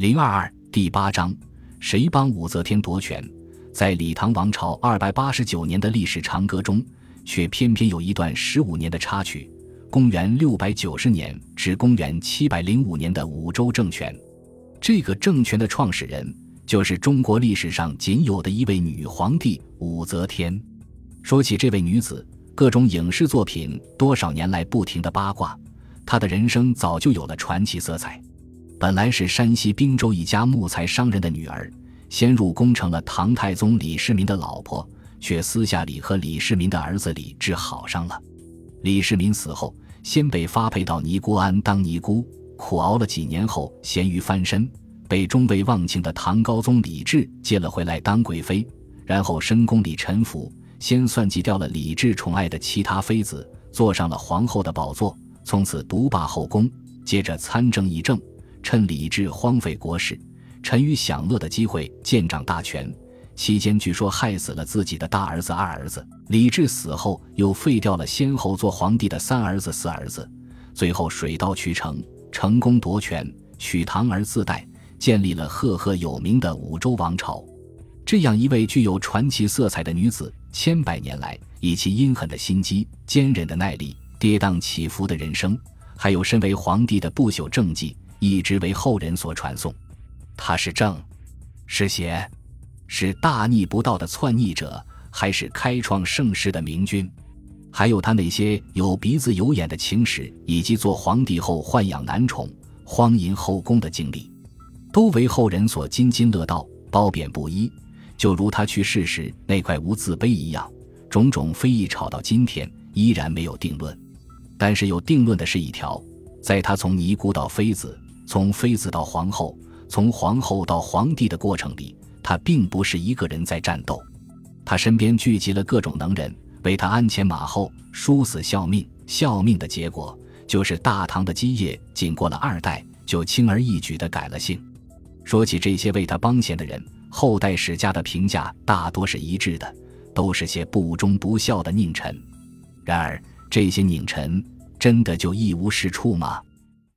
零二二第八章，谁帮武则天夺权？在李唐王朝二百八十九年的历史长歌中，却偏偏有一段十五年的插曲：公元六百九十年至公元七百零五年的武周政权。这个政权的创始人，就是中国历史上仅有的一位女皇帝武则天。说起这位女子，各种影视作品多少年来不停的八卦，她的人生早就有了传奇色彩。本来是山西滨州一家木材商人的女儿，先入宫成了唐太宗李世民的老婆，却私下里和李世民的儿子李治好上了。李世民死后，先被发配到尼姑庵当尼姑，苦熬了几年后，咸鱼翻身，被终未忘情的唐高宗李治接了回来当贵妃，然后深宫里臣服，先算计掉了李治宠爱的其他妃子，坐上了皇后的宝座，从此独霸后宫，接着参政议政。趁李治荒废国事、沉于享乐的机会，建掌大权。期间据说害死了自己的大儿子、二儿子。李治死后，又废掉了先后做皇帝的三儿子、四儿子。最后水到渠成，成功夺权，取唐而自代，建立了赫赫有名的武周王朝。这样一位具有传奇色彩的女子，千百年来以其阴狠的心机、坚韧的耐力、跌宕起伏的人生，还有身为皇帝的不朽政绩。一直为后人所传颂，他是正，是邪，是大逆不道的篡逆者，还是开创盛世的明君？还有他那些有鼻子有眼的情史，以及做皇帝后豢养男宠、荒淫后宫的经历，都为后人所津津乐道、褒贬不一。就如他去世时那块无字碑一样，种种非议吵到今天依然没有定论。但是有定论的是一条，在他从尼姑到妃子。从妃子到皇后，从皇后到皇帝的过程里，他并不是一个人在战斗，他身边聚集了各种能人，为他鞍前马后，殊死效命。效命的结果，就是大唐的基业仅过了二代，就轻而易举地改了姓。说起这些为他帮闲的人，后代史家的评价大多是一致的，都是些不忠不孝的佞臣。然而，这些佞臣真的就一无是处吗？